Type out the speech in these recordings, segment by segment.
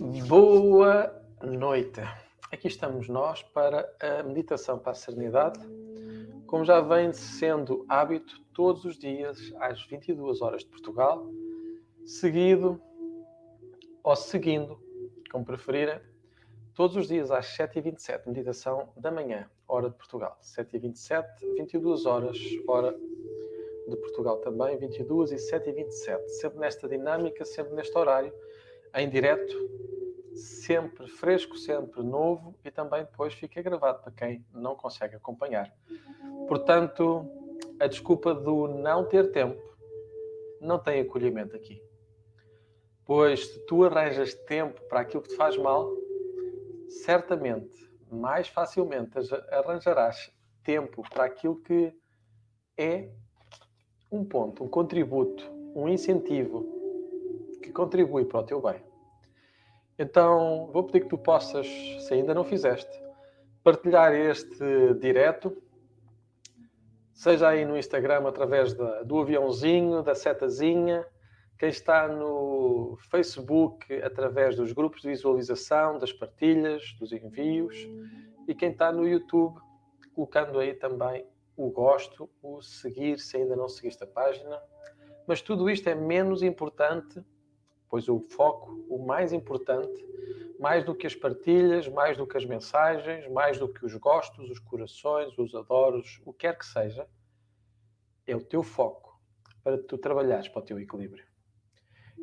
Boa noite. Aqui estamos nós para a meditação para a serenidade, como já vem sendo hábito todos os dias às 22 horas de Portugal, seguido ou seguindo, como preferirem, todos os dias às 7h27, meditação da manhã, hora de Portugal. 7h27, 22 horas, hora de Portugal também, 22 e 7h27. Sempre nesta dinâmica, sempre neste horário, em direto, sempre fresco, sempre novo e também depois fica gravado para quem não consegue acompanhar. Portanto, a desculpa do não ter tempo não tem acolhimento aqui. Pois se tu arranjas tempo para aquilo que te faz mal, certamente, mais facilmente arranjarás tempo para aquilo que é um ponto, um contributo, um incentivo que contribui para o teu bem. Então, vou pedir que tu possas, se ainda não fizeste, partilhar este direto, seja aí no Instagram através da, do aviãozinho, da setazinha, quem está no Facebook através dos grupos de visualização, das partilhas, dos envios, e quem está no YouTube colocando aí também o gosto, o seguir, se ainda não seguiste a página. Mas tudo isto é menos importante, pois o foco, o mais importante, mais do que as partilhas, mais do que as mensagens, mais do que os gostos, os corações, os adoros, o que quer que seja, é o teu foco para tu trabalhares para o teu equilíbrio.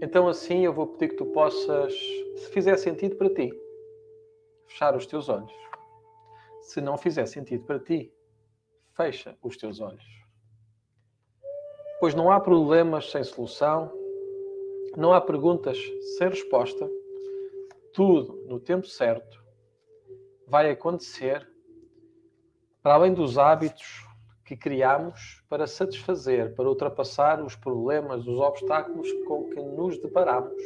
Então, assim, eu vou pedir que tu possas, se fizer sentido para ti, fechar os teus olhos. Se não fizer sentido para ti, fecha os teus olhos. Pois não há problemas sem solução, não há perguntas sem resposta, tudo no tempo certo vai acontecer para além dos hábitos que criamos para satisfazer, para ultrapassar os problemas, os obstáculos com que nos deparamos.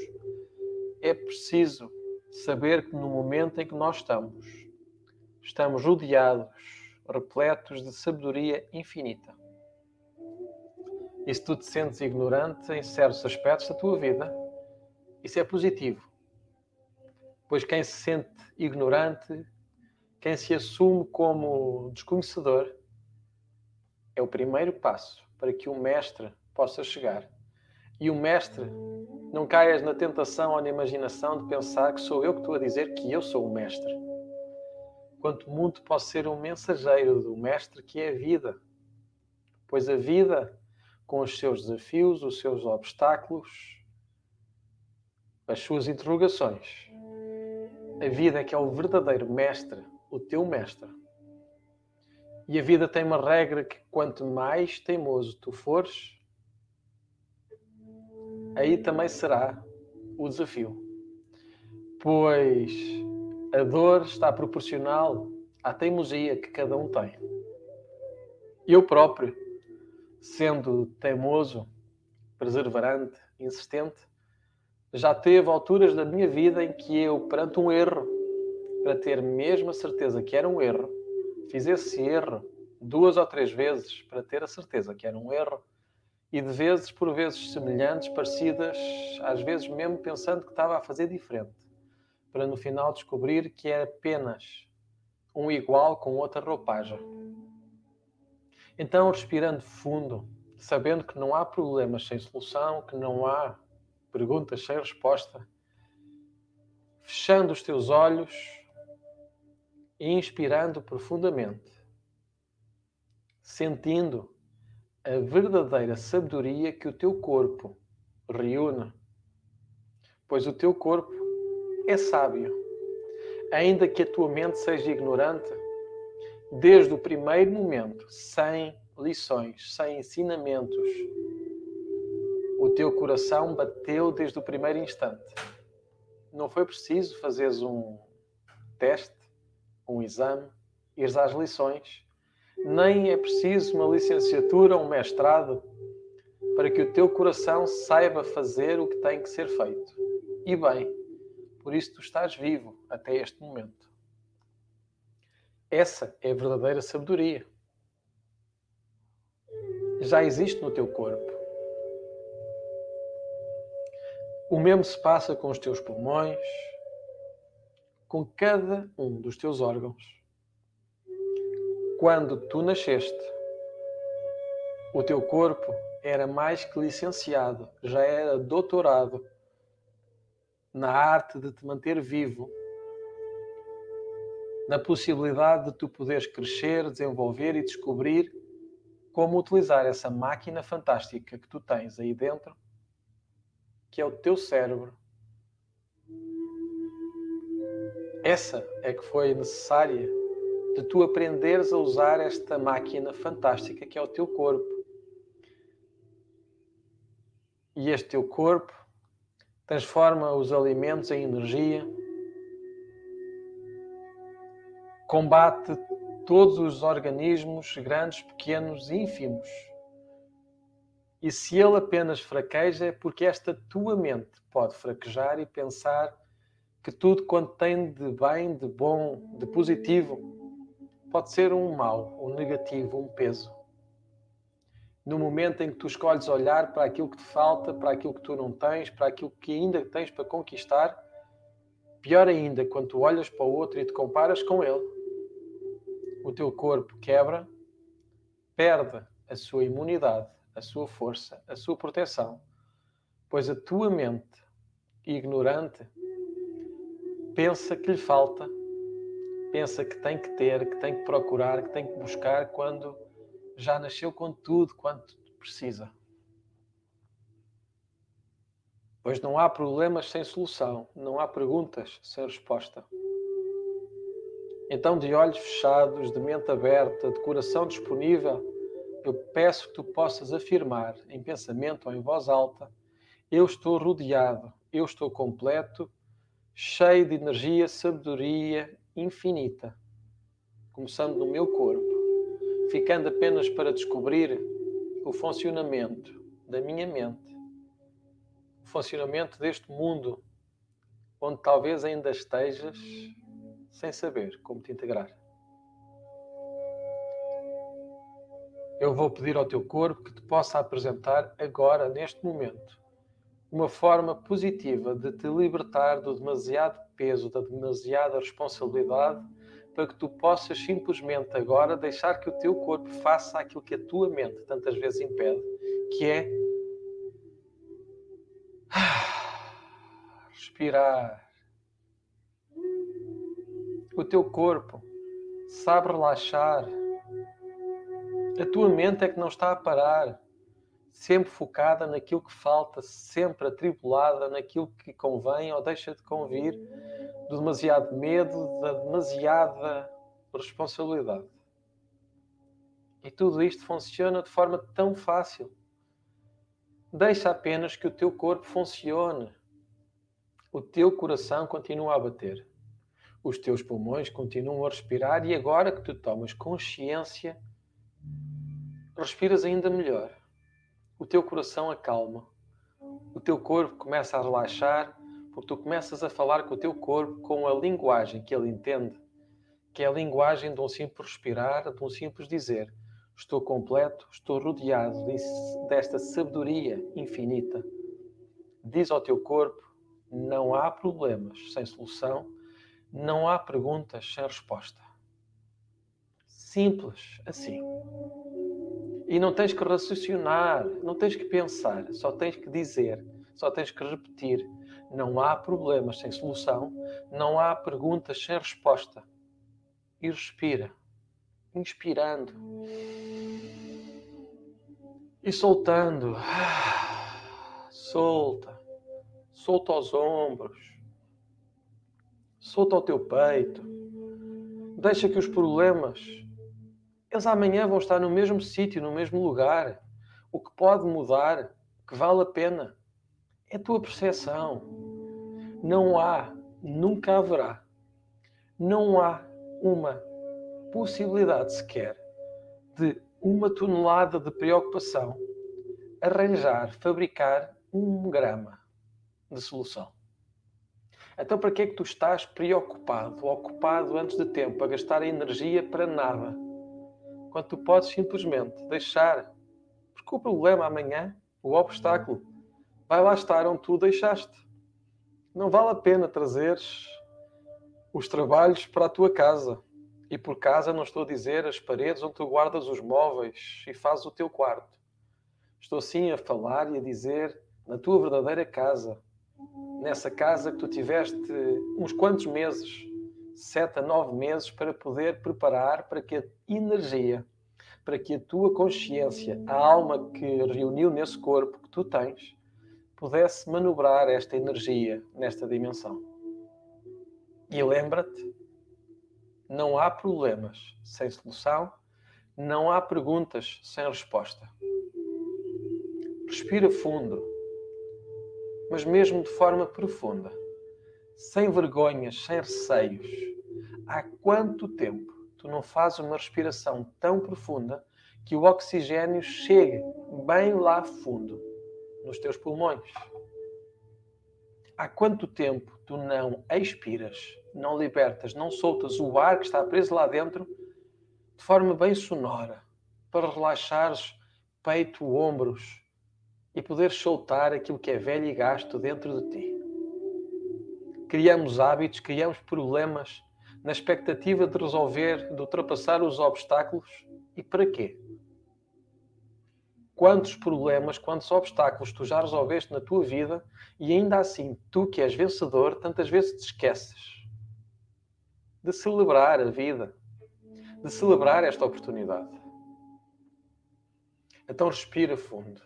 É preciso saber que no momento em que nós estamos, estamos rodeados, repletos de sabedoria infinita. E se tu te sentes ignorante em certos aspectos da tua vida, isso é positivo. Pois quem se sente ignorante, quem se assume como desconhecedor, é o primeiro passo para que o mestre possa chegar. E o mestre, não caias na tentação ou na imaginação de pensar que sou eu que estou a dizer que eu sou o mestre. Quanto muito posso ser um mensageiro do mestre que é a vida. Pois a vida, com os seus desafios, os seus obstáculos, as suas interrogações, a vida é que é o verdadeiro mestre, o teu mestre. E a vida tem uma regra que quanto mais teimoso tu fores, aí também será o desafio. Pois a dor está proporcional à teimosia que cada um tem. Eu próprio, sendo teimoso, perseverante, insistente, já teve alturas da minha vida em que eu, perante um erro, para ter mesmo a certeza que era um erro, fiz esse erro duas ou três vezes para ter a certeza que era um erro e de vezes por vezes semelhantes, parecidas, às vezes mesmo pensando que estava a fazer diferente, para no final descobrir que era apenas um igual com outra roupagem. Então, respirando fundo, sabendo que não há problemas sem solução, que não há perguntas sem resposta, fechando os teus olhos e inspirando profundamente, sentindo a verdadeira sabedoria que o teu corpo reúne. Pois o teu corpo é sábio. Ainda que a tua mente seja ignorante, desde o primeiro momento, sem lições, sem ensinamentos, o teu coração bateu desde o primeiro instante. Não foi preciso fazeres um teste um exame, ires às lições, nem é preciso uma licenciatura um mestrado para que o teu coração saiba fazer o que tem que ser feito. E bem, por isso tu estás vivo até este momento. Essa é a verdadeira sabedoria. Já existe no teu corpo. O mesmo se passa com os teus pulmões, com cada um dos teus órgãos. Quando tu nasceste, o teu corpo era mais que licenciado, já era doutorado na arte de te manter vivo, na possibilidade de tu poderes crescer, desenvolver e descobrir como utilizar essa máquina fantástica que tu tens aí dentro, que é o teu cérebro. Essa é que foi necessária de tu aprenderes a usar esta máquina fantástica que é o teu corpo. E este teu corpo transforma os alimentos em energia, combate todos os organismos, grandes, pequenos, ínfimos. E se ele apenas fraqueja, é porque esta tua mente pode fraquejar e pensar que tudo quanto tem de bem, de bom, de positivo, pode ser um mal, um negativo, um peso. No momento em que tu escolhes olhar para aquilo que te falta, para aquilo que tu não tens, para aquilo que ainda tens para conquistar, pior ainda, quando tu olhas para o outro e te comparas com ele, o teu corpo quebra, perde a sua imunidade, a sua força, a sua proteção, pois a tua mente ignorante pensa que lhe falta pensa que tem que ter, que tem que procurar, que tem que buscar quando já nasceu com tudo quanto precisa. Pois não há problemas sem solução, não há perguntas sem resposta. Então, de olhos fechados, de mente aberta, de coração disponível, eu peço que tu possas afirmar em pensamento ou em voz alta: Eu estou rodeado, eu estou completo, cheio de energia, sabedoria infinita, começando no meu corpo, ficando apenas para descobrir o funcionamento da minha mente, o funcionamento deste mundo, onde talvez ainda estejas sem saber como te integrar. Eu vou pedir ao teu corpo que te possa apresentar agora, neste momento, uma forma positiva de te libertar do demasiado peso, da demasiada responsabilidade, para que tu possas simplesmente agora deixar que o teu corpo faça aquilo que a tua mente tantas vezes impede, que é respirar. O teu corpo sabe relaxar. A tua mente é que não está a parar sempre focada naquilo que falta, sempre atribulada naquilo que convém ou deixa de convir, do demasiado medo, da demasiada responsabilidade. E tudo isto funciona de forma tão fácil. Deixa apenas que o teu corpo funcione. O teu coração continua a bater. Os teus pulmões continuam a respirar e agora que tu tomas consciência, respiras ainda melhor o teu coração acalma, o teu corpo começa a relaxar, porque tu começas a falar com o teu corpo com a linguagem que ele entende, que é a linguagem de um simples respirar, de um simples dizer: Estou completo, estou rodeado desta sabedoria infinita. Diz ao teu corpo: Não há problemas sem solução, não há perguntas sem resposta. Simples assim. E não tens que raciocinar, não tens que pensar, só tens que dizer, só tens que repetir. Não há problemas sem solução, não há perguntas sem resposta. E respira, inspirando e soltando. Solta, solta os ombros, solta o teu peito. Deixa que os problemas eles amanhã vão estar no mesmo sítio, no mesmo lugar. O que pode mudar, que vale a pena, é a tua percepção. Não há, nunca haverá, não há uma possibilidade sequer de uma tonelada de preocupação arranjar, fabricar um grama de solução. Então, para que é que tu estás preocupado, ocupado antes de tempo, a gastar energia para nada? quando tu podes simplesmente deixar, porque o problema amanhã, o obstáculo, vai lá estar onde tu deixaste. Não vale a pena trazeres os trabalhos para a tua casa. E por casa não estou a dizer as paredes onde tu guardas os móveis e fazes o teu quarto. Estou sim a falar e a dizer na tua verdadeira casa, nessa casa que tu tiveste uns quantos meses, sete a nove meses, para poder preparar para que a energia, para que a tua consciência, a alma que reuniu nesse corpo que tu tens, pudesse manobrar esta energia nesta dimensão. E lembra-te, não há problemas sem solução, não há perguntas sem resposta. Respira fundo, mas mesmo de forma profunda, sem vergonhas, sem receios. Há quanto tempo tu não fazes uma respiração tão profunda que o oxigênio chegue bem lá fundo nos teus pulmões. Há quanto tempo tu não expiras, não libertas, não soltas o ar que está preso lá dentro de forma bem sonora para relaxares peito, ombros e poderes soltar aquilo que é velho e gasto dentro de ti. Criamos hábitos, criamos problemas na expectativa de resolver, de ultrapassar os obstáculos e para quê? quantos problemas, quantos obstáculos tu já resolveste na tua vida e ainda assim, tu que és vencedor, tantas vezes te esqueces de celebrar a vida, de celebrar esta oportunidade. Então respira fundo,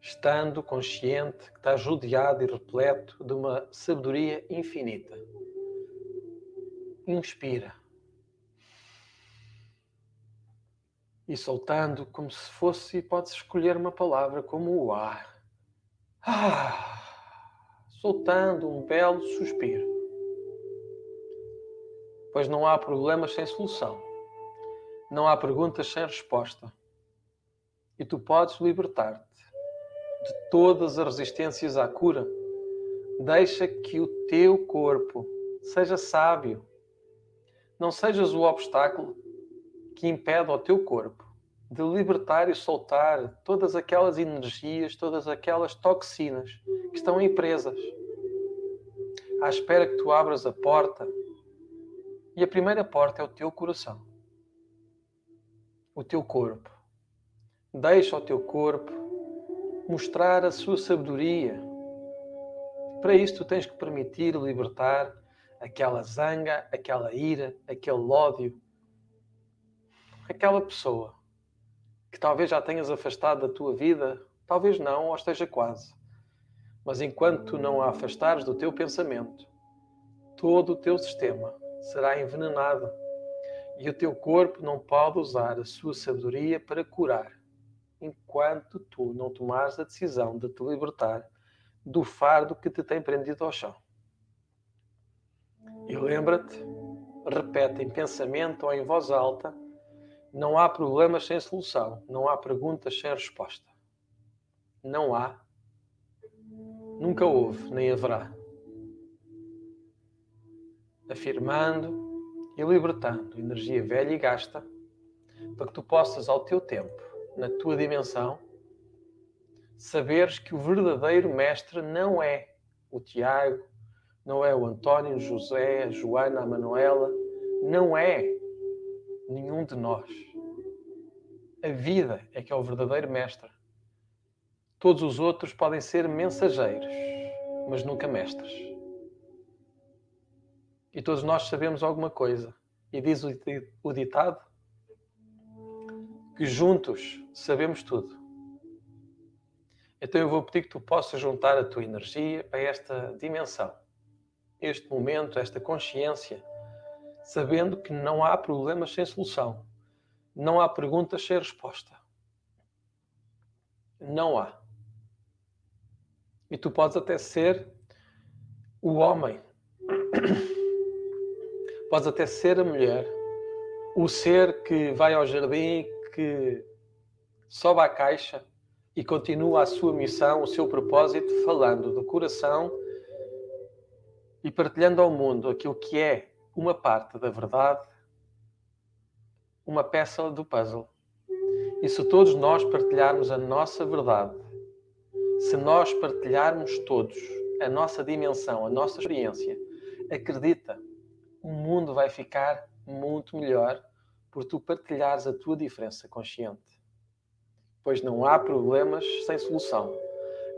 estando consciente que estás rodeado e repleto de uma sabedoria infinita. Inspira. e soltando como se fosse, pode-se escolher uma palavra como o ar. Ah, soltando um belo suspiro. Pois não há problemas sem solução. Não há perguntas sem resposta. E tu podes libertar-te de todas as resistências à cura. Deixa que o teu corpo seja sábio. Não sejas o obstáculo que impede ao teu corpo de libertar e soltar todas aquelas energias, todas aquelas toxinas que estão aí presas, à espera que tu abras a porta. E a primeira porta é o teu coração, o teu corpo. Deixa o teu corpo mostrar a sua sabedoria. Para isso, tu tens que permitir libertar aquela zanga, aquela ira, aquele ódio, aquela pessoa que talvez já tenhas afastado da tua vida, talvez não, ou esteja quase. Mas enquanto tu não a afastares do teu pensamento, todo o teu sistema será envenenado e o teu corpo não pode usar a sua sabedoria para curar, enquanto tu não tomares a decisão de te libertar do fardo que te tem prendido ao chão. E lembra-te, repete em pensamento ou em voz alta não há problemas sem solução. Não há perguntas sem resposta. Não há. Nunca houve, nem haverá. Afirmando e libertando energia velha e gasta para que tu possas, ao teu tempo, na tua dimensão, saberes que o verdadeiro mestre não é o Tiago, não é o António, José, a Joana, a Manuela, não é nenhum de nós. A vida é que é o verdadeiro mestre. Todos os outros podem ser mensageiros, mas nunca mestres. E todos nós sabemos alguma coisa. E diz o ditado que juntos sabemos tudo. Então eu vou pedir que tu possas juntar a tua energia para esta dimensão, este momento, esta consciência sabendo que não há problemas sem solução. Não há perguntas sem resposta. Não há. E tu podes até ser o homem. Podes até ser a mulher. O ser que vai ao jardim, que sobe à caixa e continua a sua missão, o seu propósito, falando do coração e partilhando ao mundo aquilo que é uma parte da verdade, uma peça do puzzle. E se todos nós partilharmos a nossa verdade, se nós partilharmos todos a nossa dimensão, a nossa experiência, acredita, o mundo vai ficar muito melhor por tu partilhares a tua diferença consciente. Pois não há problemas sem solução,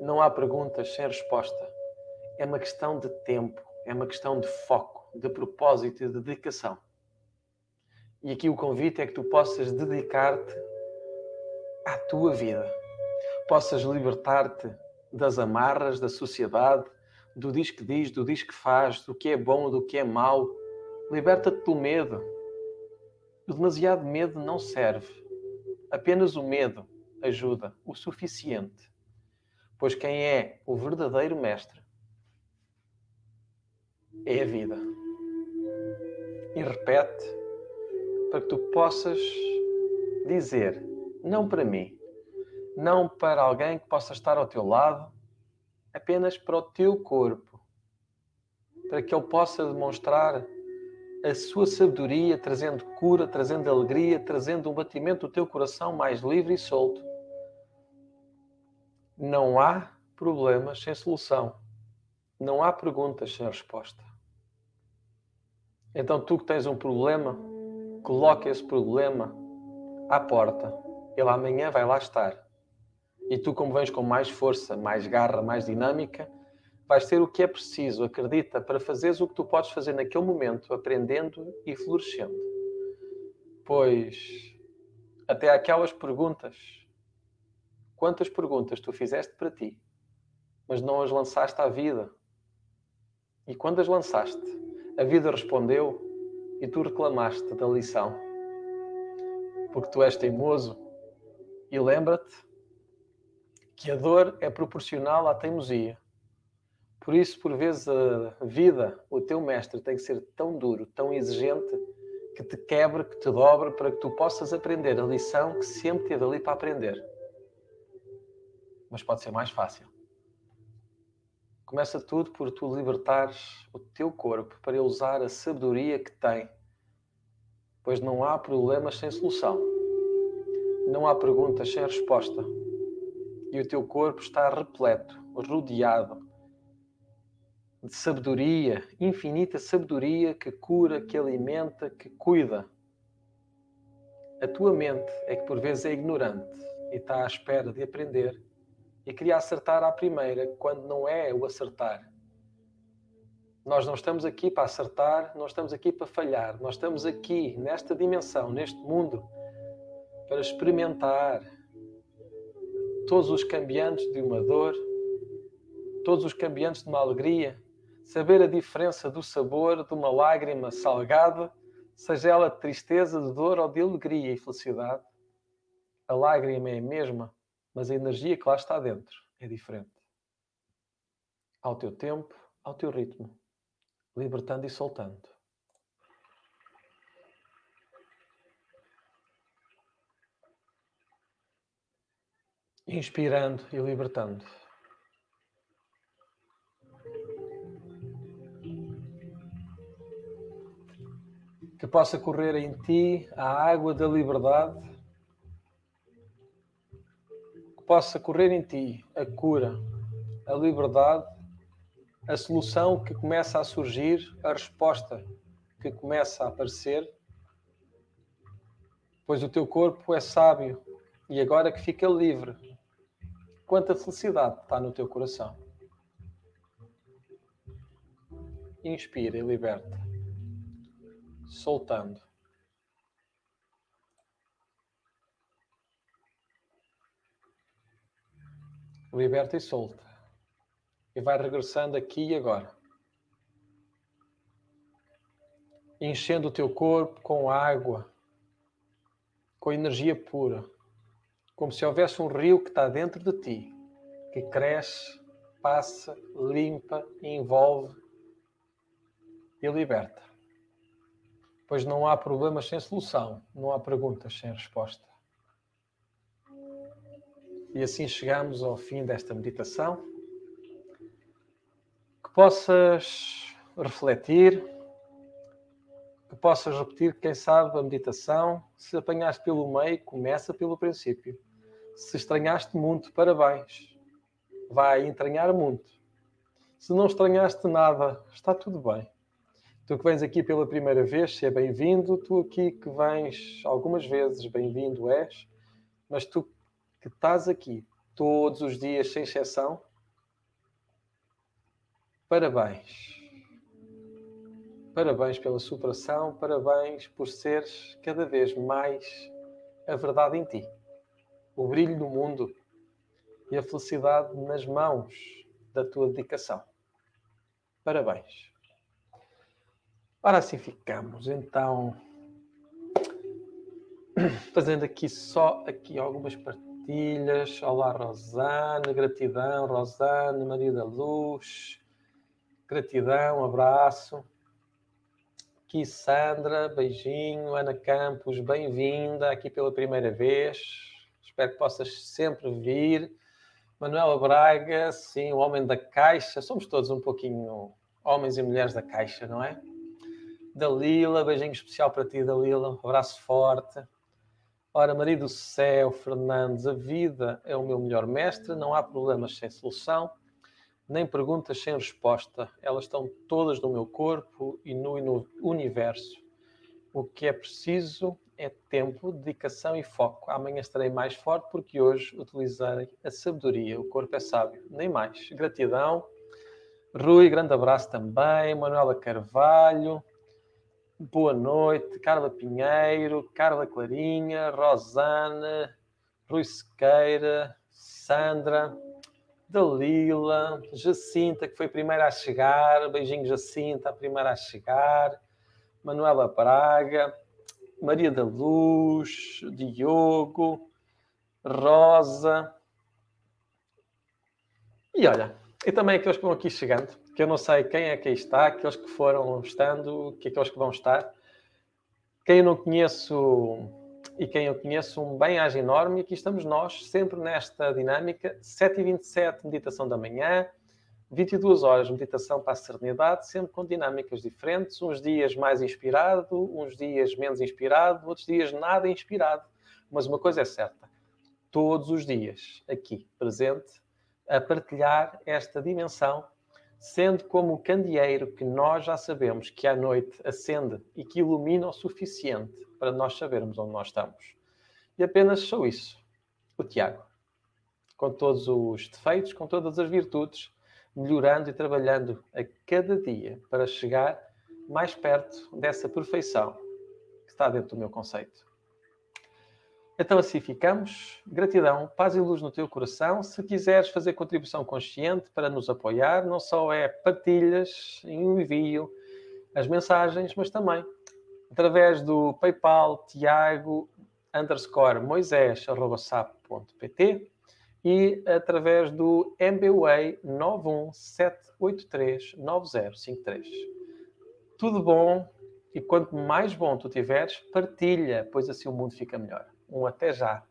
não há perguntas sem resposta. É uma questão de tempo, é uma questão de foco, de propósito e de dedicação. E aqui o convite é que tu possas dedicar-te à tua vida, possas libertar-te das amarras da sociedade, do diz que diz, do diz que faz, do que é bom, do que é mau. Liberta-te do medo. O demasiado medo não serve. Apenas o medo ajuda o suficiente. Pois quem é o verdadeiro mestre é a vida. E repete para que tu possas dizer, não para mim, não para alguém que possa estar ao teu lado, apenas para o teu corpo, para que ele possa demonstrar a sua sabedoria, trazendo cura, trazendo alegria, trazendo um batimento do teu coração mais livre e solto. Não há problemas sem solução. Não há perguntas sem resposta. Então, tu que tens um problema, coloca esse problema à porta. Ele amanhã vai lá estar. E tu, como vens com mais força, mais garra, mais dinâmica, vais ter o que é preciso, acredita, para fazeres o que tu podes fazer naquele momento, aprendendo e florescendo. Pois, até aquelas perguntas, quantas perguntas tu fizeste para ti, mas não as lançaste à vida. E quando as lançaste, a vida respondeu e tu reclamaste da lição. Porque tu és teimoso e lembra-te que a dor é proporcional à teimosia. Por isso, por vezes, a vida, o teu mestre, tem que ser tão duro, tão exigente, que te quebre, que te dobre, para que tu possas aprender a lição que sempre teve ali para aprender. Mas pode ser mais fácil. Começa tudo por tu libertares o teu corpo para ele usar a sabedoria que tem. Pois não há problemas sem solução. Não há perguntas sem resposta e o teu corpo está repleto, rodeado de sabedoria, infinita sabedoria que cura, que alimenta, que cuida. A tua mente é que por vezes é ignorante e está à espera de aprender e queria acertar à primeira, quando não é o acertar. Nós não estamos aqui para acertar, não estamos aqui para falhar, nós estamos aqui nesta dimensão, neste mundo, para experimentar, todos os cambiantes de uma dor, todos os cambiantes de uma alegria, saber a diferença do sabor de uma lágrima salgada, seja ela de tristeza, de dor ou de alegria e felicidade. A lágrima é a mesma, mas a energia que lá está dentro é diferente. Ao teu tempo, ao teu ritmo, libertando e soltando. inspirando e libertando. Que possa correr em ti a água da liberdade, que possa correr em ti a cura, a liberdade, a solução que começa a surgir, a resposta que começa a aparecer, pois o teu corpo é sábio e agora que fica livre Quanta felicidade está no teu coração. Inspira e liberta. Soltando. Liberta e solta. E vai regressando aqui e agora. Enchendo o teu corpo com água, com energia pura como se houvesse um rio que está dentro de ti, que cresce, passa, limpa, envolve e liberta. Pois não há problemas sem solução, não há perguntas sem resposta. E assim chegamos ao fim desta meditação. Que possas refletir, que possas repetir, quem sabe, a meditação. Se apanhaste pelo meio, começa pelo princípio se estranhaste muito, parabéns. Vai entranhar muito. Se não estranhaste nada, está tudo bem. Tu que vens aqui pela primeira vez, seja bem-vindo. Tu aqui que vens algumas vezes, bem-vindo és. Mas tu que estás aqui todos os dias, sem exceção, parabéns. Parabéns pela superação, parabéns por seres cada vez mais a verdade em ti, o brilho no mundo e a felicidade nas mãos da tua dedicação. Parabéns. Ora, assim ficamos. Então, fazendo aqui só aqui algumas partilhas. Olá, Rosana, gratidão, Rosana, Maria da Luz, gratidão, abraço. Aqui, Sandra, beijinho. Ana Campos, bem-vinda aqui pela primeira vez. Espero que possas sempre vir. Manuela Braga, sim, o homem da caixa. Somos todos um pouquinho homens e mulheres da caixa, não é? Dalila, beijinho especial para ti, Dalila, um abraço forte. Ora, marido do céu, Fernandes, a vida é o meu melhor mestre, não há problemas sem solução, nem perguntas sem resposta. Elas estão todas no meu corpo e no, no universo. O que é preciso é tempo, dedicação e foco. Amanhã estarei mais forte porque hoje utilizarei a sabedoria. O corpo é sábio, nem mais. Gratidão. Rui, grande abraço também. Manuela Carvalho. Boa noite, Carla Pinheiro, Carla Clarinha, Rosana, Rui Sequeira, Sandra, Dalila, Jacinta, que foi a primeira a chegar, beijinho Jacinta, a primeira a chegar, Manuela Braga, Maria da Luz, Diogo, Rosa. E olha, e também aqueles que vão aqui chegando que eu não sei quem é que está, aqueles que foram estando, que aqueles que vão estar. Quem eu não conheço e quem eu conheço, um bem-aja enorme. E aqui estamos nós, sempre nesta dinâmica. 7h27, meditação da manhã. 22 horas, meditação para a serenidade, sempre com dinâmicas diferentes. Uns dias mais inspirado, uns dias menos inspirado, outros dias nada inspirado. Mas uma coisa é certa: todos os dias aqui presente a partilhar esta dimensão sendo como o candeeiro que nós já sabemos que à noite acende e que ilumina o suficiente para nós sabermos onde nós estamos. E apenas só isso. O Tiago, com todos os defeitos, com todas as virtudes, melhorando e trabalhando a cada dia para chegar mais perto dessa perfeição que está dentro do meu conceito. Então assim ficamos. Gratidão, paz e luz no teu coração. Se quiseres fazer contribuição consciente para nos apoiar, não só é partilhas, envio as mensagens, mas também através do PayPal Tiago underscore Moisés arroba e através do MBWay 917839053. Tudo bom e quanto mais bom tu tiveres, partilha, pois assim o mundo fica melhor um até já.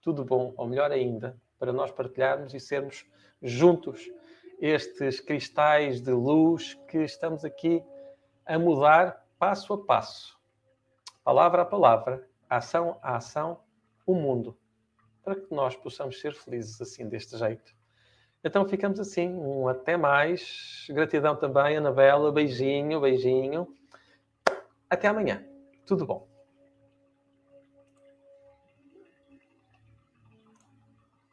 Tudo bom, ou melhor ainda, para nós partilharmos e sermos juntos estes cristais de luz que estamos aqui a mudar passo a passo, palavra a palavra, ação a ação, o mundo, para que nós possamos ser felizes assim, deste jeito. Então ficamos assim, um até mais. Gratidão também, Anabela, beijinho, beijinho. Até amanhã. Tudo bom.